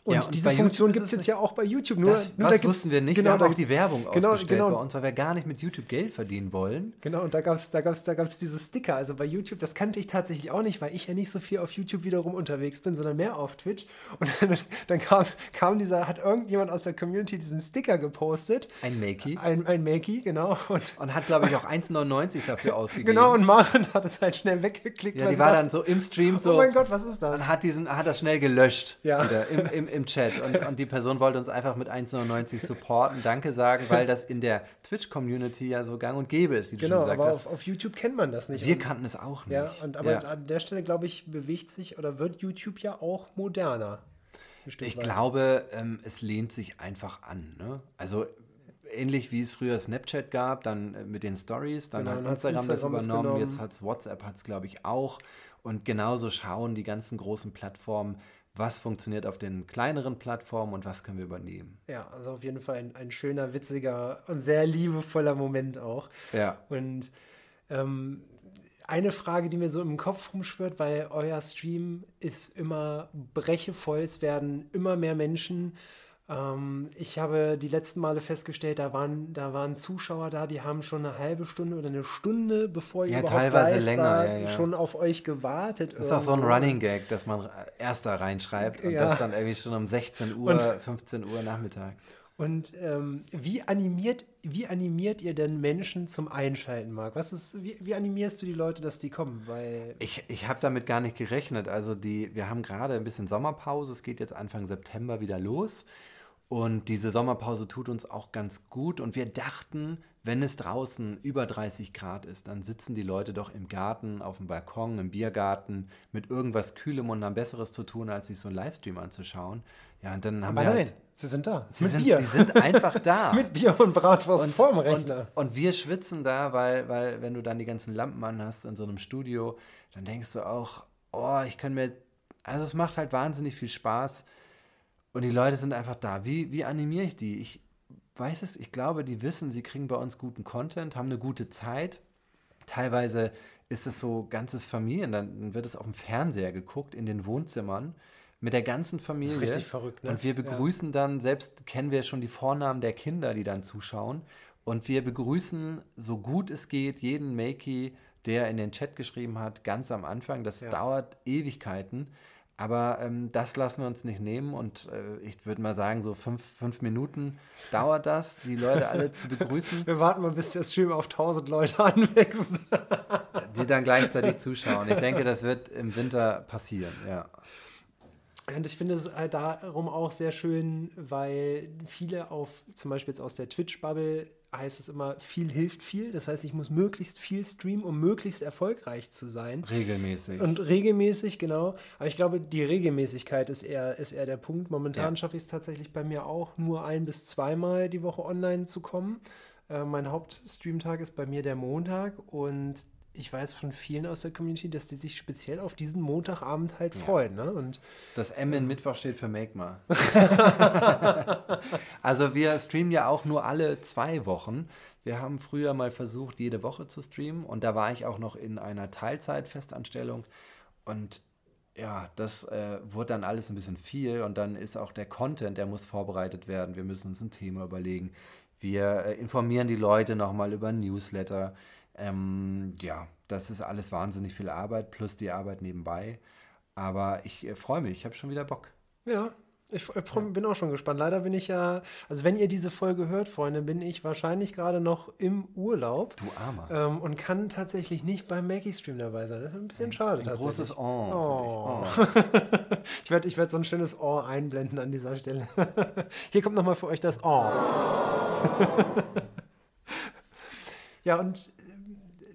und, ja, und diese Funktion gibt es jetzt ja auch bei YouTube. Nur, das, nur das wussten wir nicht. Genau, wir haben auch die Werbung genau, ausgestellt genau, bei uns, weil wir gar nicht mit YouTube Geld verdienen wollen. Genau, und da gab es da gab's, da gab's diese Sticker. Also bei YouTube, das kannte ich tatsächlich auch nicht, weil ich ja nicht so viel auf YouTube wiederum unterwegs bin, sondern mehr auf Twitch. Und [laughs] dann, dann kam, kam dieser, hat irgendjemand aus der Community diesen Sticker gepostet. Ein Makey. Ein, ein Makey, genau. Und, und hat, glaube ich, auch 1,99 dafür ausgegeben. Genau, und Maren hat es halt schnell weggeklickt. Ja, die war dann so im Stream so. Oh mein Gott, was ist das? Und hat, diesen, hat das schnell gelöscht ja. wieder im, im, im Chat. Und, und die Person wollte uns einfach mit 1,99 supporten, Danke sagen, weil das in der Twitch-Community ja so gang und gäbe ist, wie du genau, schon gesagt aber hast. Auf, auf YouTube kennt man das nicht. Wir und, kannten es auch nicht. Ja, und, aber ja. an der Stelle, glaube ich, bewegt sich oder wird YouTube ja auch moderner. Ich weit. glaube, ähm, es lehnt sich einfach an. Ne? Also ähnlich wie es früher Snapchat gab, dann äh, mit den Stories, dann genau, hat Instagram, Instagram das übernommen, jetzt hat es WhatsApp, hat es glaube ich auch. Und genauso schauen die ganzen großen Plattformen, was funktioniert auf den kleineren Plattformen und was können wir übernehmen. Ja, also auf jeden Fall ein, ein schöner, witziger und sehr liebevoller Moment auch. Ja. Und ähm, eine Frage, die mir so im Kopf rumschwirrt, weil euer Stream ist immer brechevoll, es werden immer mehr Menschen ich habe die letzten Male festgestellt, da waren, da waren Zuschauer da, die haben schon eine halbe Stunde oder eine Stunde, bevor ihr ja, überhaupt teilweise live länger, war, ja, ja. schon auf euch gewartet. Das ist auch so ein Running Gag, dass man erst da reinschreibt und das dann irgendwie schon um 16 Uhr, und, 15 Uhr nachmittags. Und ähm, wie, animiert, wie animiert ihr denn Menschen zum Einschalten, Marc? Was ist, wie, wie animierst du die Leute, dass die kommen? Weil ich ich habe damit gar nicht gerechnet. Also die, wir haben gerade ein bisschen Sommerpause. Es geht jetzt Anfang September wieder los. Und diese Sommerpause tut uns auch ganz gut. Und wir dachten, wenn es draußen über 30 Grad ist, dann sitzen die Leute doch im Garten, auf dem Balkon, im Biergarten mit irgendwas Kühlem und haben Besseres zu tun, als sich so einen Livestream anzuschauen. Ja, und dann haben Aber wir. Nein, halt, sie sind da. Sie mit sind, Bier. Sie sind einfach da. [laughs] mit Bier und Bratwurst und, vorm Rechner. Und, und, wir schwitzen da, weil, weil, wenn du dann die ganzen Lampen an hast in so einem Studio, dann denkst du auch, oh, ich kann mir. Also, es macht halt wahnsinnig viel Spaß und die Leute sind einfach da. Wie, wie animiere ich die? Ich weiß es, ich glaube, die wissen, sie kriegen bei uns guten Content, haben eine gute Zeit. Teilweise ist es so ganzes Familien, dann wird es auf dem Fernseher geguckt, in den Wohnzimmern mit der ganzen Familie. Das ist richtig verrückt, ne? Und wir begrüßen ja. dann, selbst kennen wir schon die Vornamen der Kinder, die dann zuschauen. Und wir begrüßen, so gut es geht, jeden Makey, der in den Chat geschrieben hat, ganz am Anfang. Das ja. dauert Ewigkeiten. Aber ähm, das lassen wir uns nicht nehmen und äh, ich würde mal sagen, so fünf, fünf Minuten dauert das, die Leute alle zu begrüßen. [laughs] Wir warten mal, bis der Stream auf 1000 Leute [laughs] anwächst. die dann gleichzeitig zuschauen. Ich denke, das wird im Winter passieren, ja. Und ich finde es halt darum auch sehr schön, weil viele auf, zum Beispiel jetzt aus der Twitch-Bubble, heißt es immer, viel hilft viel. Das heißt, ich muss möglichst viel streamen, um möglichst erfolgreich zu sein. Regelmäßig. Und regelmäßig, genau. Aber ich glaube, die Regelmäßigkeit ist eher, ist eher der Punkt. Momentan ja. schaffe ich es tatsächlich bei mir auch, nur ein bis zweimal die Woche online zu kommen. Äh, mein Hauptstreamtag ist bei mir der Montag und ich weiß von vielen aus der Community, dass die sich speziell auf diesen Montagabend halt freuen. Ne? Und Das M in Mittwoch steht für Make Ma. [laughs] [laughs] also wir streamen ja auch nur alle zwei Wochen. Wir haben früher mal versucht, jede Woche zu streamen und da war ich auch noch in einer Teilzeitfestanstellung und ja, das äh, wurde dann alles ein bisschen viel und dann ist auch der Content, der muss vorbereitet werden. Wir müssen uns ein Thema überlegen. Wir äh, informieren die Leute nochmal über Newsletter. Ähm, ja, das ist alles wahnsinnig viel Arbeit plus die Arbeit nebenbei. Aber ich äh, freue mich, ich habe schon wieder Bock. ja, ich freu- bin auch schon gespannt. Leider bin ich ja, also wenn ihr diese Folge hört, Freunde, bin ich wahrscheinlich gerade noch im Urlaub. Du Armer. Ähm, und kann tatsächlich nicht beim Maggie-Stream dabei sein. Das ist ein bisschen schade Ein großes Oh. Oh. [laughs] Ich werde ich werd so ein schönes Oh einblenden an dieser Stelle. [laughs] Hier kommt nochmal für euch das Oh. [laughs] ja, und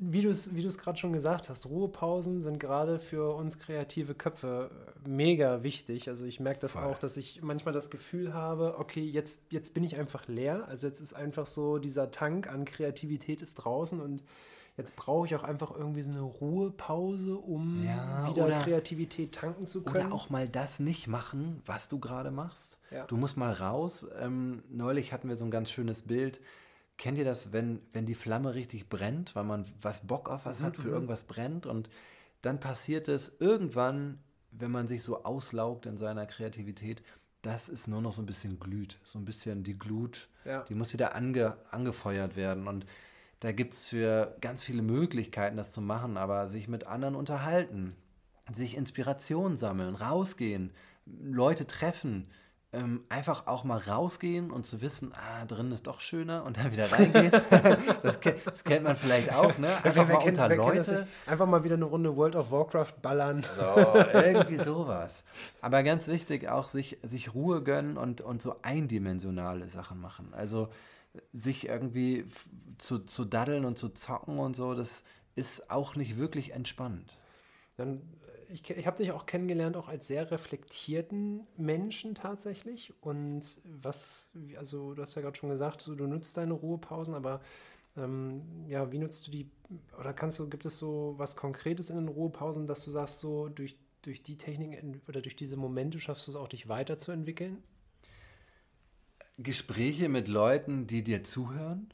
wie du es wie du's gerade schon gesagt hast, Ruhepausen sind gerade für uns kreative Köpfe äh, mega wichtig. Also ich merke das Voll. auch, dass ich manchmal das Gefühl habe, okay, jetzt, jetzt bin ich einfach leer. Also jetzt ist einfach so, dieser Tank an Kreativität ist draußen und jetzt brauche ich auch einfach irgendwie so eine Ruhepause, um Ja, wieder oder- Kreativität tanken zu können. Oder auch mal das nicht machen, was du gerade machst. Ja. Du musst mal raus. Ähm, neulich hatten wir so ein ganz schönes Bild. Kennt ihr das, wenn, wenn die Flamme richtig brennt, weil man was Bock auf was hat, für irgendwas brennt und dann passiert es irgendwann, wenn man sich so auslaugt in seiner Kreativität, dass es nur noch so ein bisschen glüht. So ein bisschen die Glut, Ja. die muss wieder ange, angefeuert werden. Und da gibt es für ganz viele Möglichkeiten, das zu machen, aber sich mit anderen unterhalten, sich Inspiration sammeln, rausgehen, Leute treffen, ähm, einfach auch mal rausgehen und zu wissen, ah, drin ist doch schöner und dann wieder reingehen. [laughs] das, das kennt man vielleicht auch, ne? Einfach mal kennt- unter wer kennt das Leute. Einfach mal wieder eine Runde World of Warcraft ballern. So, irgendwie sowas. Aber ganz wichtig, auch sich, sich Ruhe gönnen und, und so eindimensionale Sachen machen. Also sich irgendwie zu, zu daddeln und zu zocken und so, das ist auch nicht wirklich entspannt. Dann, ich ich habe dich auch kennengelernt, auch als sehr reflektierten Menschen tatsächlich. Und was, also du hast ja gerade schon gesagt, so, du nutzt deine Ruhepausen, aber ähm, ja, wie nutzt du die, oder kannst du, gibt es so was Konkretes in den Ruhepausen, dass du sagst, so durch, durch die Techniken oder durch diese Momente schaffst du es auch, dich weiterzuentwickeln? Gespräche mit Leuten, die dir zuhören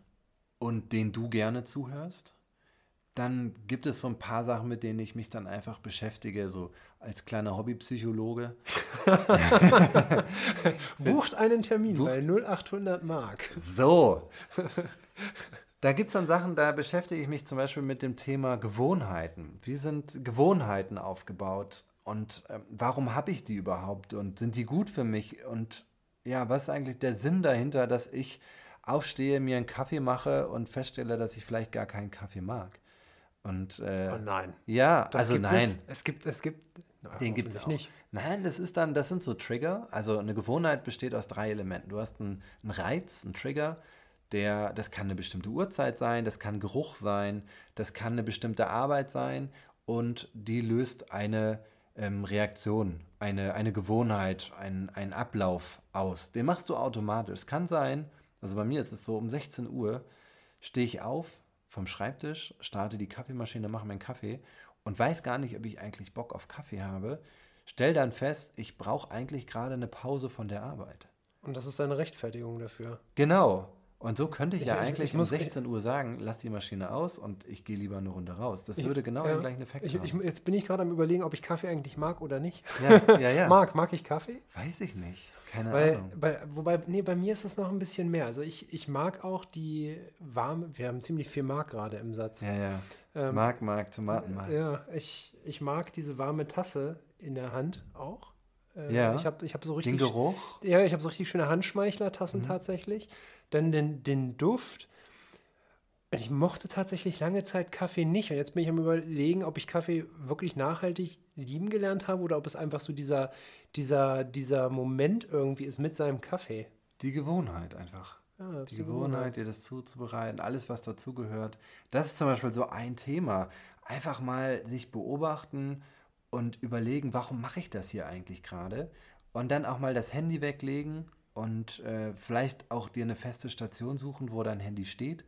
und denen du gerne zuhörst. Dann gibt es so ein paar Sachen, mit denen ich mich dann einfach beschäftige, so als kleiner Hobbypsychologe. [laughs] Bucht einen Termin Bucht- bei 0800 Mark. So. Da gibt es dann Sachen, da beschäftige ich mich zum Beispiel mit dem Thema Gewohnheiten. Wie sind Gewohnheiten aufgebaut und ähm, warum habe ich die überhaupt und sind die gut für mich? Und ja, was ist eigentlich der Sinn dahinter, dass ich aufstehe, mir einen Kaffee mache und feststelle, dass ich vielleicht gar keinen Kaffee mag? Und äh, Oh nein. ja, Das also gibt nein. Es, es gibt, es gibt, na, Den gibt es nicht. Nein, das ist dann, das sind so Trigger. Also eine Gewohnheit besteht aus drei Elementen. Du hast einen, einen Reiz, einen Trigger, der, das kann eine bestimmte Uhrzeit sein, das kann Geruch sein, das kann eine bestimmte Arbeit sein und die löst eine ähm, Reaktion, eine, eine Gewohnheit, einen, einen Ablauf aus. Den machst du automatisch. Es kann sein, also bei mir ist es so, um 16 Uhr stehe ich auf vom Schreibtisch, starte die Kaffeemaschine, mache meinen Kaffee und weiß gar nicht, ob ich eigentlich Bock auf Kaffee habe. Stell dann fest, ich brauche eigentlich gerade eine Pause von der Arbeit. Und das ist deine Rechtfertigung dafür. Genau. Und so könnte ich ja [laughs] ich- eigentlich ich um muss- 16 Uhr sagen, lass die Maschine aus und ich gehe lieber eine Runde raus. Das Ich- würde genau ja. den gleichen Effekt Ich, haben. jetzt bin ich gerade am überlegen, ob ich Kaffee eigentlich mag oder nicht. ja, ja, ja. [laughs] Mag, mag ich Kaffee? Weiß ich nicht. Keine Weil, Ahnung. bei, wobei, nee, bei mir ist es noch ein bisschen mehr. Also ich, ich mag auch die warme, wir haben ziemlich viel Mark gerade im Satz. Ja, ja. Ähm, Mark, Mark, Tomaten, Mark. Ja, ich, ich mag diese warme Tasse in der Hand auch. Äh, Ja. Ich habe ich hab so richtig. Den Geruch? Ja, ich habe so richtig schöne Handschmeichler-Tassen Mhm. tatsächlich. Dann den, den Duft. Und Ich mochte tatsächlich lange Zeit Kaffee nicht. Und jetzt bin ich am überlegen, ob ich Kaffee wirklich nachhaltig lieben gelernt habe oder ob es einfach so dieser, dieser, dieser Moment irgendwie ist mit seinem Kaffee. Die Gewohnheit einfach. Ja, Die Gewohnheit, dir das zuzubereiten, alles, was dazugehört. Das ist zum Beispiel so ein Thema. Einfach mal sich beobachten und überlegen, warum mache ich das hier eigentlich gerade? Und dann auch mal das Handy weglegen und äh, vielleicht auch dir eine feste Station suchen, wo dein Handy steht.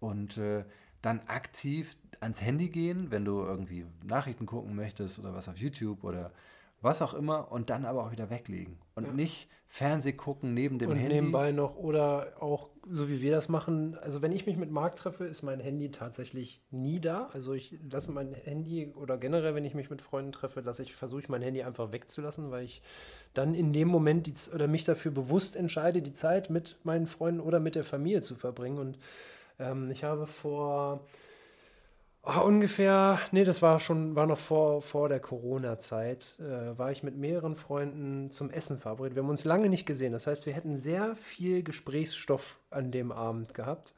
Und äh, dann aktiv ans Handy gehen, wenn du irgendwie Nachrichten gucken möchtest oder was auf YouTube oder was auch immer und dann aber auch wieder weglegen und Ja. nicht Fernseh gucken neben dem und Handy. nebenbei noch oder auch so wie wir das machen. Also wenn ich mich mit Marc treffe, ist mein Handy tatsächlich nie da. Also ich lasse mein Handy oder generell, wenn ich mich mit Freunden treffe, lasse ich versuche ich mein Handy einfach wegzulassen, weil ich dann in dem Moment die, oder mich dafür bewusst entscheide, die Zeit mit meinen Freunden oder mit der Familie zu verbringen. Und ähm, ich habe vor Ah, ungefähr, nee, das war schon, war noch vor, vor der Corona-Zeit, äh, war ich mit mehreren Freunden zum Essen verabredet. Wir haben uns lange nicht gesehen. Das heißt, wir hätten sehr viel Gesprächsstoff an dem Abend gehabt.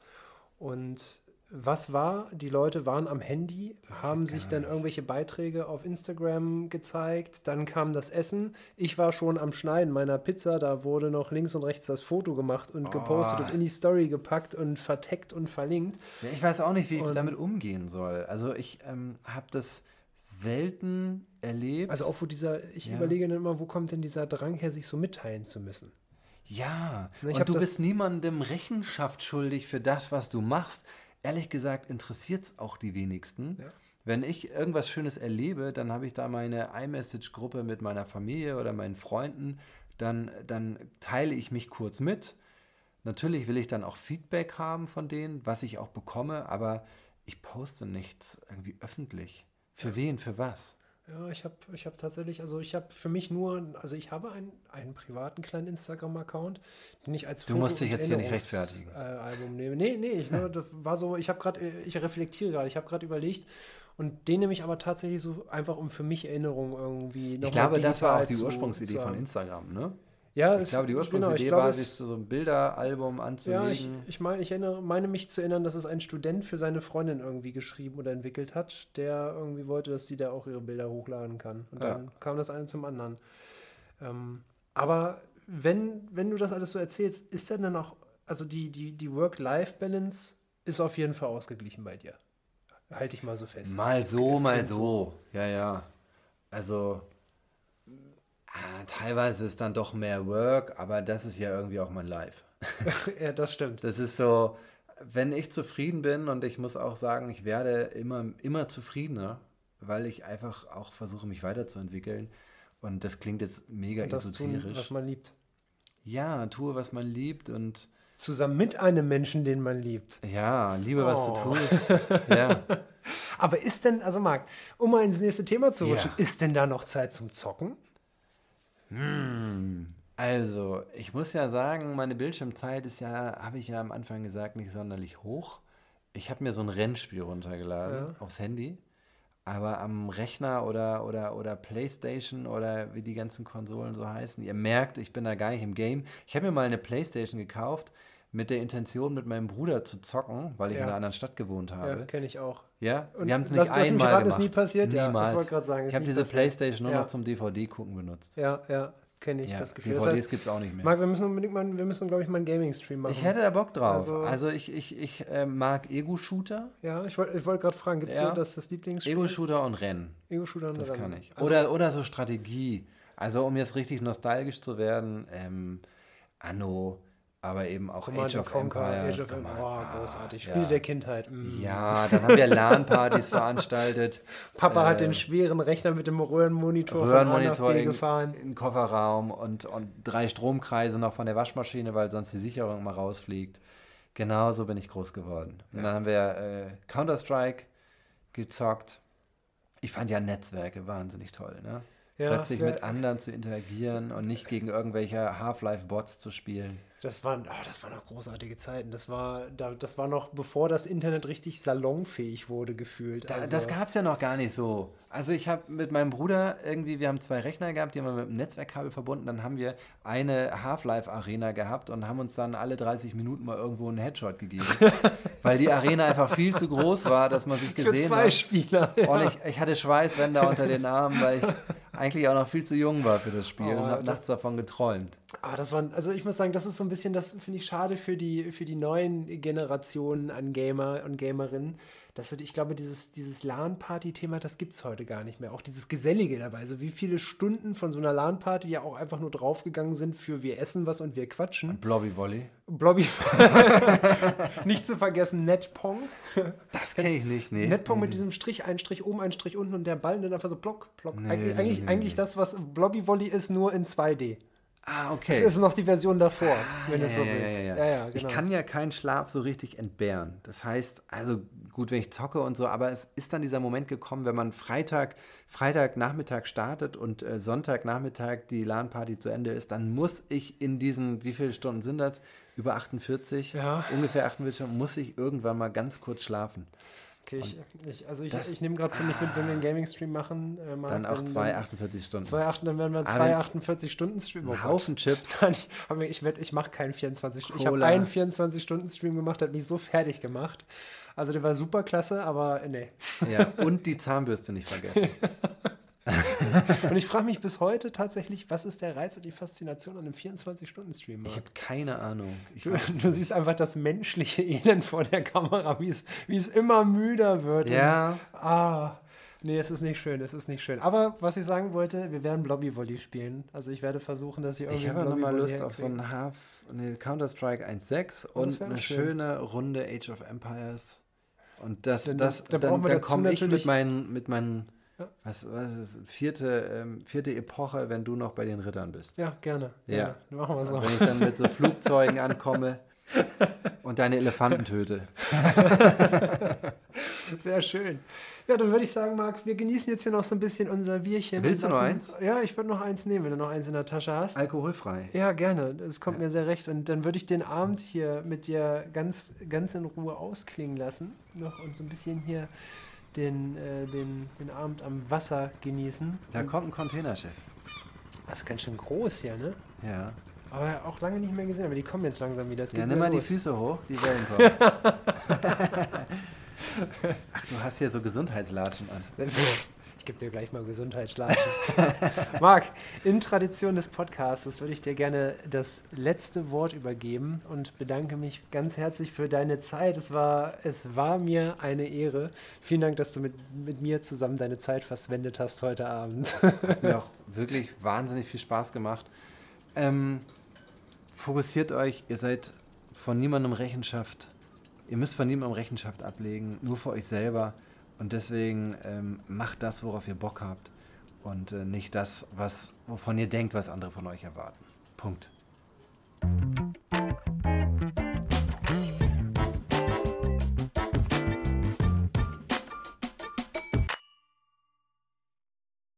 Und was war? Die Leute waren am Handy, haben sich dann irgendwelche Beiträge auf Instagram gezeigt. Dann kam das Essen. Ich war schon am Schneiden meiner Pizza. Da wurde noch links und rechts das Foto gemacht und gepostet Oh. und in die Story gepackt und verteckt und verlinkt. Ja, ich weiß auch nicht, wie ich Und- damit umgehen soll. Also ich ähm, habe das selten erlebt. Also auch wo dieser, ich Ja. überlege dann immer, wo kommt denn dieser Drang her, sich so mitteilen zu müssen? Ja, Na, ich und du das- bist niemandem Rechenschaft schuldig für das, was du machst. Ehrlich gesagt interessiert es auch die wenigsten. Ja. Wenn ich irgendwas Schönes erlebe, dann habe ich da meine iMessage-Gruppe mit meiner Familie oder meinen Freunden. Dann, dann teile ich mich kurz mit. Natürlich will ich dann auch Feedback haben von denen, was ich auch bekomme, aber ich poste nichts irgendwie öffentlich. Für wen, für was? Ja, ich habe ich hab tatsächlich, also ich habe für mich nur, also ich habe einen, einen privaten kleinen Instagram-Account, den ich als Du musst dich jetzt hier nicht rechtfertigen. Äh, Album nehme. Nee, nee, ich, das war so, ich habe gerade, ich reflektiere gerade, ich habe gerade überlegt und den nehme ich aber tatsächlich so einfach, um für mich Erinnerungen irgendwie noch Ich glaube, das war auch die Ursprungsidee zu von. Instagram, ne? Ja, Ich es- glaube, die genau, Ursprungsidee ich glaube, war, sich so ein Bilderalbum Ja, anzulegen. ich, ich meine, ich erinnere, meine mich zu erinnern, dass es ein Student für seine Freundin irgendwie geschrieben oder entwickelt hat, der irgendwie wollte, dass sie da auch ihre Bilder hochladen kann. Und Ja. dann kam das eine zum anderen. Ähm, aber wenn, wenn du das alles so erzählst, ist denn dann auch, also die, die, die Work-Life-Balance ist auf jeden Fall ausgeglichen bei dir. Halte ich mal so fest. Mal so, mal klingt so. Ja, ja. Also ah, teilweise ist dann doch mehr Work, aber das ist ja irgendwie auch mein Life. [laughs] ja, das stimmt. Das ist so, wenn ich zufrieden bin und ich muss auch sagen, ich werde immer, immer zufriedener, weil ich einfach auch versuche, mich weiterzuentwickeln. Und das klingt jetzt mega Und das tun, esoterisch. was man liebt. ja, tue, was man liebt und Zusammen mit einem Menschen, den man liebt. ja, liebe, was Oh. du tust. [laughs] Ja. Aber ist denn, also Marc, um mal ins nächste Thema zu Ja. rutschen, ist denn da noch Zeit zum Zocken? Also, ich muss ja sagen, meine Bildschirmzeit ist ja, habe ich ja am Anfang gesagt, nicht sonderlich hoch. Ich habe mir so ein Rennspiel runtergeladen Ja. aufs Handy, aber am Rechner oder, oder, oder Playstation oder wie die ganzen Konsolen so heißen, ihr merkt, ich bin da gar nicht im Game. Ich habe mir mal eine Playstation gekauft mit der Intention, mit meinem Bruder zu zocken, weil ich Ja. in einer anderen Stadt gewohnt Ja, habe. kenne ich auch. Ja, Und wir haben es lass- nicht lass mich einmal raten, ist gemacht. nie passiert? Ja, ich Niemals. sagen, ist ich habe diese passiert. Playstation nur Ja. noch zum DVD gucken benutzt. Ja, ja, kenne ich Ja, das Gefühl. DVDs Das heißt, gibt es auch nicht mehr. Marc, wir müssen unbedingt mal, wir müssen, glaube ich, mal einen Gaming-Stream machen. Ich hätte da Bock drauf. Also- Also, ich, ich, ich äh, mag Ego-Shooter. ja, ich wollte ich wollt gerade fragen, gibt es Ja. das, das Lieblingsspiel? Ego-Shooter und Rennen. Ego-Shooter und Das Rennen. kann ich. Also, Oder, oder so Strategie. Also um jetzt richtig nostalgisch zu werden, ähm, Anno, aber eben auch Command Age of Conquer, Empires. Age of Empires. Oh, großartig. ja. Spiele der Kindheit. Mm. Ja, dann haben wir LAN-Partys [laughs] veranstaltet. Papa hat Äh, den schweren Rechner mit dem Röhrenmonitor Röhrenmonitor in, gefahren. in den Kofferraum und, und drei Stromkreise noch von der Waschmaschine, weil sonst die Sicherung mal rausfliegt. Genauso bin ich groß geworden. Und dann haben wir äh, Counter-Strike gezockt. Ich fand ja Netzwerke wahnsinnig toll, ne? Ja, Plötzlich mit anderen zu interagieren und nicht gegen irgendwelche Half-Life-Bots zu spielen. Das waren, oh, das waren noch großartige Zeiten. Das war, da, das war noch bevor das Internet richtig salonfähig wurde, gefühlt. Da, Also- Das gab es ja noch gar nicht so. Also ich habe mit meinem Bruder irgendwie, wir haben zwei Rechner gehabt, die haben wir mit einem Netzwerkkabel verbunden. Dann haben wir eine Half-Life-Arena gehabt und haben uns dann alle 30 Minuten mal irgendwo einen Headshot gegeben. [laughs] weil die Arena einfach viel zu groß war, dass man sich für gesehen zwei hat. Spieler. Und ich, ich hatte Schweißränder unter den Armen, weil ich eigentlich auch noch viel zu jung war für das Spiel Oh, und habe nachts davon geträumt. Ah, das waren, also ich muss sagen, das ist so ein bisschen, das finde ich schade für die, für die neuen Generationen an Gamer und Gamerinnen, das wird, ich glaube, dieses, dieses LAN-Party-Thema, das gibt es heute gar nicht mehr. Auch dieses Gesellige dabei. Also wie viele Stunden von so einer LAN-Party ja auch einfach nur draufgegangen sind für wir essen was und wir quatschen. Blobby Volley. Blobby. [laughs] nicht zu vergessen, Netpong. Das kenne ich nicht, nee. Netpong mit diesem Strich, ein Strich oben, ein Strich unten und der Ball dann einfach so block, block. Nee, eigentlich nee, eigentlich, nee, das, was Blobby Volley ist, nur in 2D. Ah, Das okay. ist noch die Version davor, wenn du ja, so ja, willst. Ja, ja, Ich genau. kann ja keinen Schlaf so richtig entbehren. Das heißt, also gut, wenn ich zocke und so, aber es ist dann dieser Moment gekommen, wenn man Freitag, Freitagnachmittag startet und äh, Sonntagnachmittag die LAN-Party zu Ende ist, dann muss ich in diesen, wie viele Stunden sind das? Über 48? Ja. Ungefähr 48 Stunden, muss ich irgendwann mal ganz kurz schlafen. Okay, ich, ich, also ich, ich nehme gerade für mich mit, wenn wir einen Gaming-Stream machen. Äh, Marc, Dann auch dann- zwei dann 48 Stunden. Zwei, acht, dann werden wir Aber zwei wenn- 48-Stunden-Stream. Ein Haufen Chips. [laughs] Ich, ich, werd- ich mache keinen 24 Stunden. Ich habe einen 24-Stunden-Stream gemacht, hat mich so fertig gemacht. Also der war super klasse, aber äh, nee. Ja, und die Zahnbürste nicht vergessen. [laughs] Und ich frage mich bis heute tatsächlich, was ist der Reiz und die Faszination an einem 24-Stunden-Stream? Ich habe keine Ahnung. Du, du siehst einfach das menschliche Elend vor der Kamera, wie es, wie es immer müder wird. Ja. Und, ah, nee, es ist nicht schön, es ist nicht schön. Aber was ich sagen wollte, wir werden Blobby-Volley spielen. Also ich werde versuchen, dass ich irgendwie Ich habe nochmal Lust auf so einen Half, ne, Counter-Strike 1.6 Oh, das und eine schön. schöne Runde Age of Empires. Und das, Dann- das, dann dann, dann dazu komme ich natürlich- mit meinen, mit meinen Ja. was, was ist, vierte, ähm, vierte Epoche, wenn du noch bei den Rittern bist. Ja, gerne. Ja. gerne. Machen wir so. Wenn ich dann mit so [laughs] Flugzeugen ankomme und deine Elefanten töte. [laughs] Sehr schön. Ja, dann würde ich sagen, Marc, wir genießen jetzt hier noch so ein bisschen unser Bierchen. Willst du noch lassen- Ja, ich würde noch eins nehmen, wenn du noch eins in der Tasche hast. Alkoholfrei. Ja, gerne. Das kommt mir sehr recht. Und dann würde ich den Abend hier mit dir ganz, ganz in Ruhe ausklingen lassen. Noch und so ein bisschen hier den, äh, den, den Abend am Wasser genießen. Da kommt ein Containerschiff. Das ist ganz schön groß hier, ne? Ja. Aber auch lange nicht mehr gesehen. Aber die kommen jetzt langsam wieder. Ja, nimm mal die los. Füße hoch, die Wellen [laughs] kommen. [laughs] Ach, du hast hier so Gesundheitslatschen an. [laughs] Ich gebe dir gleich mal Gesundheitsschlafen. [laughs] Marc, in Tradition des Podcasts würde ich dir gerne das letzte Wort übergeben und bedanke mich ganz herzlich für deine Zeit. Es war, es war mir eine Ehre. Vielen Dank, dass du mit, mit mir zusammen deine Zeit verschwendet hast heute Abend. Hat mir auch [laughs] wirklich wahnsinnig viel Spaß gemacht. Ähm, fokussiert euch, ihr seid von niemandem Rechenschaft, ihr müsst von niemandem Rechenschaft ablegen, nur für euch selber. Und deswegen ähm, macht das, worauf ihr Bock habt. Und äh, nicht das, was, wovon ihr denkt, was andere von euch erwarten. Punkt.